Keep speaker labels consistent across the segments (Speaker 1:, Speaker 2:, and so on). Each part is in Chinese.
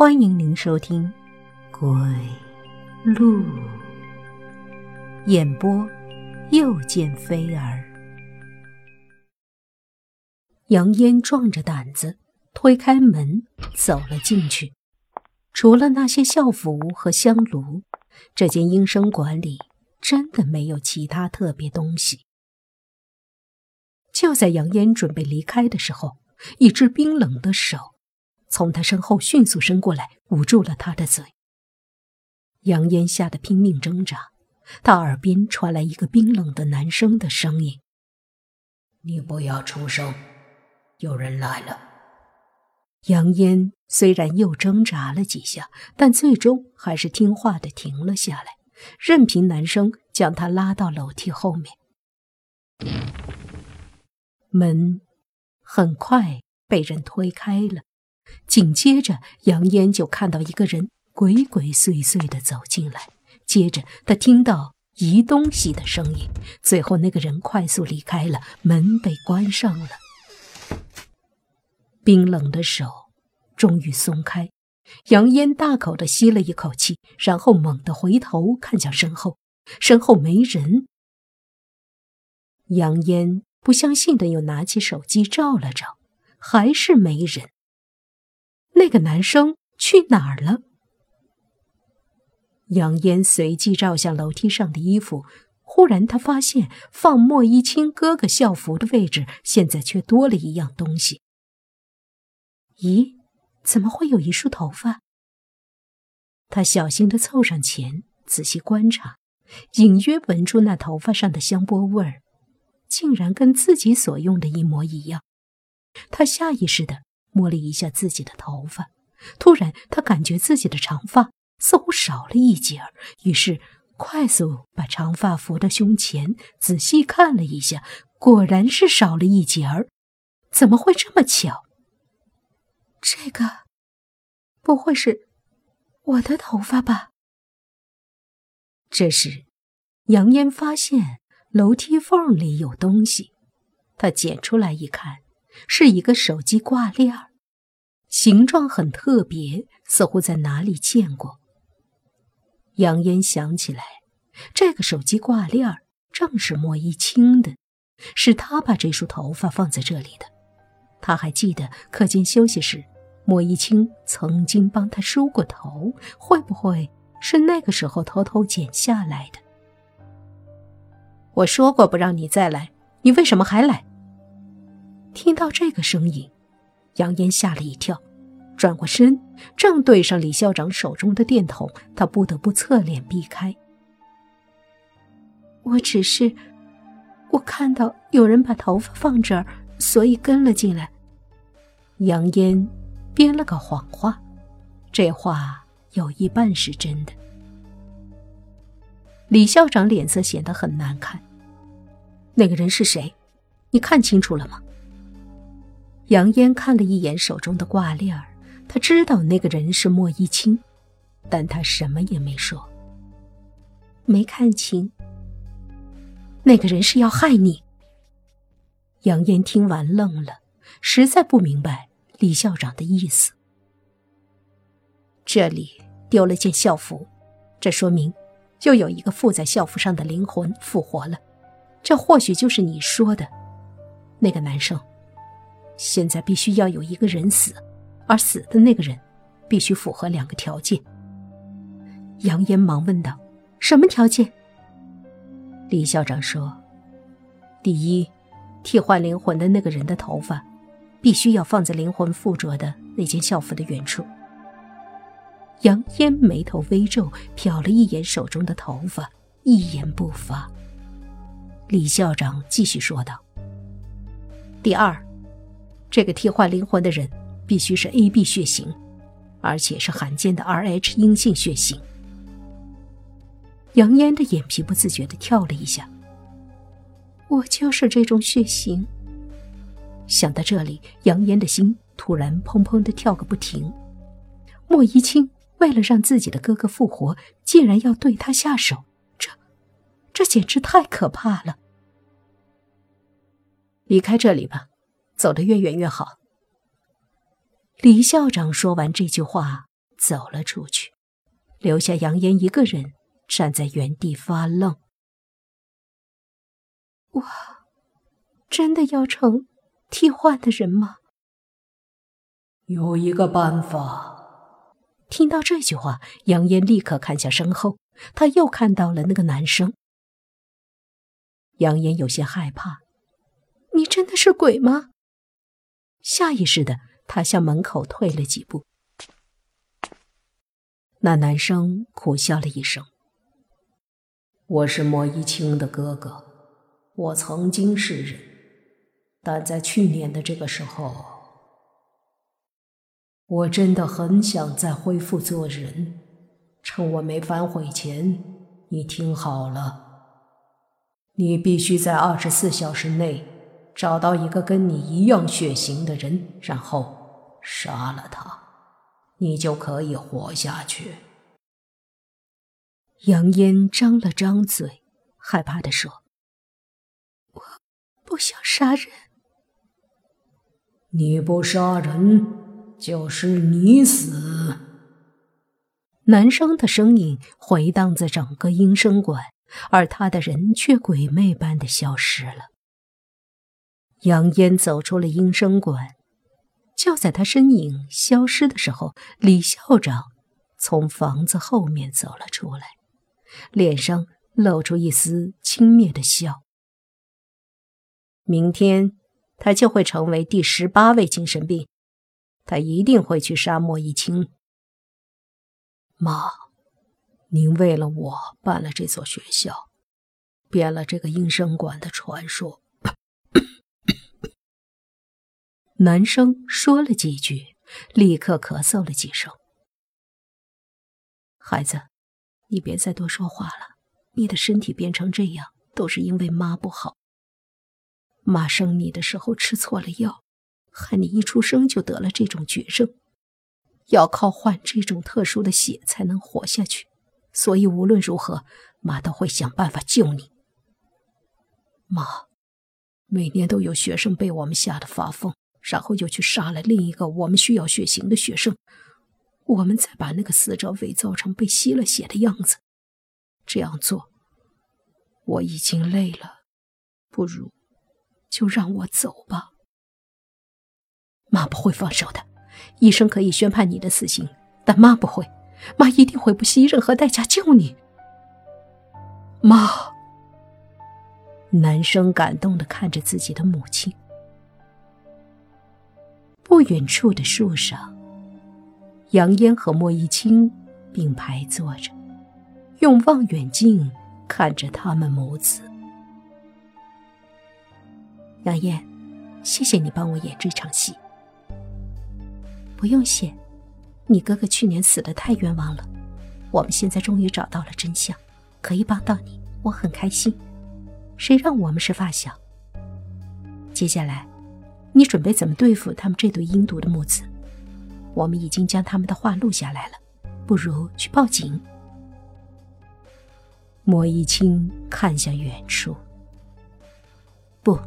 Speaker 1: 欢迎您收听《鬼路》演播，又见飞儿。杨烟壮着胆子推开门走了进去。除了那些校服和香炉，这间阴生馆里真的没有其他特别东西。就在杨烟准备离开的时候，一只冰冷的手。从他身后迅速伸过来，捂住了他的嘴。杨烟吓得拼命挣扎，他耳边传来一个冰冷的男生的声音：“
Speaker 2: 你不要出声，有人来了。”
Speaker 1: 杨烟虽然又挣扎了几下，但最终还是听话的停了下来，任凭男生将他拉到楼梯后面。门很快被人推开了。紧接着，杨烟就看到一个人鬼鬼祟祟的走进来。接着，他听到移东西的声音。最后，那个人快速离开了，门被关上了。冰冷的手终于松开，杨烟大口的吸了一口气，然后猛地回头看向身后，身后没人。杨烟不相信的又拿起手机照了照，还是没人。那个男生去哪儿了？杨烟随即照向楼梯上的衣服，忽然他发现放莫一清哥哥校服的位置，现在却多了一样东西。咦，怎么会有一束头发？他小心的凑上前，仔细观察，隐约闻出那头发上的香波味儿，竟然跟自己所用的一模一样。他下意识的。摸了一下自己的头发，突然他感觉自己的长发似乎少了一截儿，于是快速把长发扶到胸前，仔细看了一下，果然是少了一截儿。怎么会这么巧？这个不会是我的头发吧？这时，杨烟发现楼梯缝里有东西，他捡出来一看。是一个手机挂链儿，形状很特别，似乎在哪里见过。杨烟想起来，这个手机挂链儿正是莫一清的，是他把这束头发放在这里的。他还记得课间休息时，莫一清曾经帮他梳过头，会不会是那个时候偷偷剪下来的？我说过不让你再来，你为什么还来？听到这个声音，杨烟吓了一跳，转过身，正对上李校长手中的电筒，他不得不侧脸避开。我只是，我看到有人把头发放这儿，所以跟了进来。杨烟编了个谎话，这话有一半是真的。李校长脸色显得很难看。那个人是谁？你看清楚了吗？杨烟看了一眼手中的挂链儿，他知道那个人是莫一清，但他什么也没说。没看清。那个人是要害你。杨烟听完愣了，实在不明白李校长的意思。这里丢了件校服，这说明又有一个附在校服上的灵魂复活了，这或许就是你说的那个男生。现在必须要有一个人死，而死的那个人必须符合两个条件。杨烟忙问道：“什么条件？”李校长说：“第一，替换灵魂的那个人的头发必须要放在灵魂附着的那件校服的原处。”杨烟眉头微皱，瞟了一眼手中的头发，一言不发。李校长继续说道：“第二。”这个替换灵魂的人必须是 A B 血型，而且是罕见的 R H 阴性血型。杨烟的眼皮不自觉地跳了一下。我就是这种血型。想到这里，杨烟的心突然砰砰地跳个不停。莫一清为了让自己的哥哥复活，竟然要对他下手，这，这简直太可怕了。离开这里吧。走得越远越好。李校长说完这句话，走了出去，留下杨烟一个人站在原地发愣。我真的要成替换的人吗？
Speaker 2: 有一个办法。
Speaker 1: 听到这句话，杨烟立刻看向身后，他又看到了那个男生。杨烟有些害怕：“你真的是鬼吗？”下意识的，他向门口退了几步。那男生苦笑了一声：“
Speaker 2: 我是莫一清的哥哥。”我曾经是人，但在去年的这个时候，我真的很想再恢复做人。趁我没反悔前，你听好了，你必须在二十四小时内找到一个跟你一样血型的人，然后杀了他，你就可以活下去。
Speaker 1: 杨烟张了张嘴，害怕地说。我不想杀人。
Speaker 2: 你不杀人，就是你死。
Speaker 1: 男生的声音回荡在整个音声馆，而他的人却鬼魅般的消失了。杨烟走出了阴声馆，就在他身影消失的时候，李校长从房子后面走了出来，脸上露出一丝轻蔑的笑。明天，他就会成为第十八位精神病，他一定会去杀莫一清。
Speaker 2: 妈，您为了我办了这所学校，编了这个阴生馆的传说。
Speaker 1: 男生说了几句，立刻咳嗽了几声。孩子，你别再多说话了，你的身体变成这样，都是因为妈不好。妈生你的时候吃错了药，害你一出生就得了这种绝症，要靠换这种特殊的血才能活下去。所以无论如何，妈都会想办法救你。
Speaker 2: 妈，每年都有学生被我们吓得发疯，然后又去杀了另一个我们需要血型的学生，我们再把那个死者伪造成被吸了血的样子。这样做，我已经累了，不如。就让我走吧，
Speaker 1: 妈不会放手的。医生可以宣判你的死刑，但妈不会，妈一定会不惜任何代价救你。
Speaker 2: 妈，
Speaker 1: 男生感动的看着自己的母亲。不远处的树上，杨烟和莫一清并排坐着，用望远镜看着他们母子。杨艳，谢谢你帮我演这场戏。不用谢，你哥哥去年死的太冤枉了。我们现在终于找到了真相，可以帮到你，我很开心。谁让我们是发小？接下来，你准备怎么对付他们这对阴毒的母子？我们已经将他们的话录下来了，不如去报警。莫一清看向远处，不。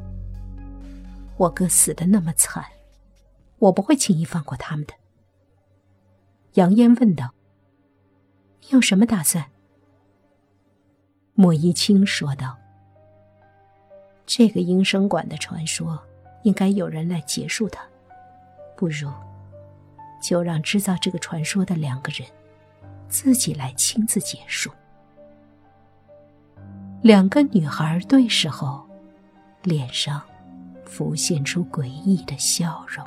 Speaker 1: 我哥死的那么惨，我不会轻易放过他们的。杨烟问道：“你有什么打算？”莫一清说道：“这个阴生馆的传说，应该有人来结束它。不如，就让制造这个传说的两个人，自己来亲自结束。”两个女孩对视后，脸上。浮现出诡异的笑容。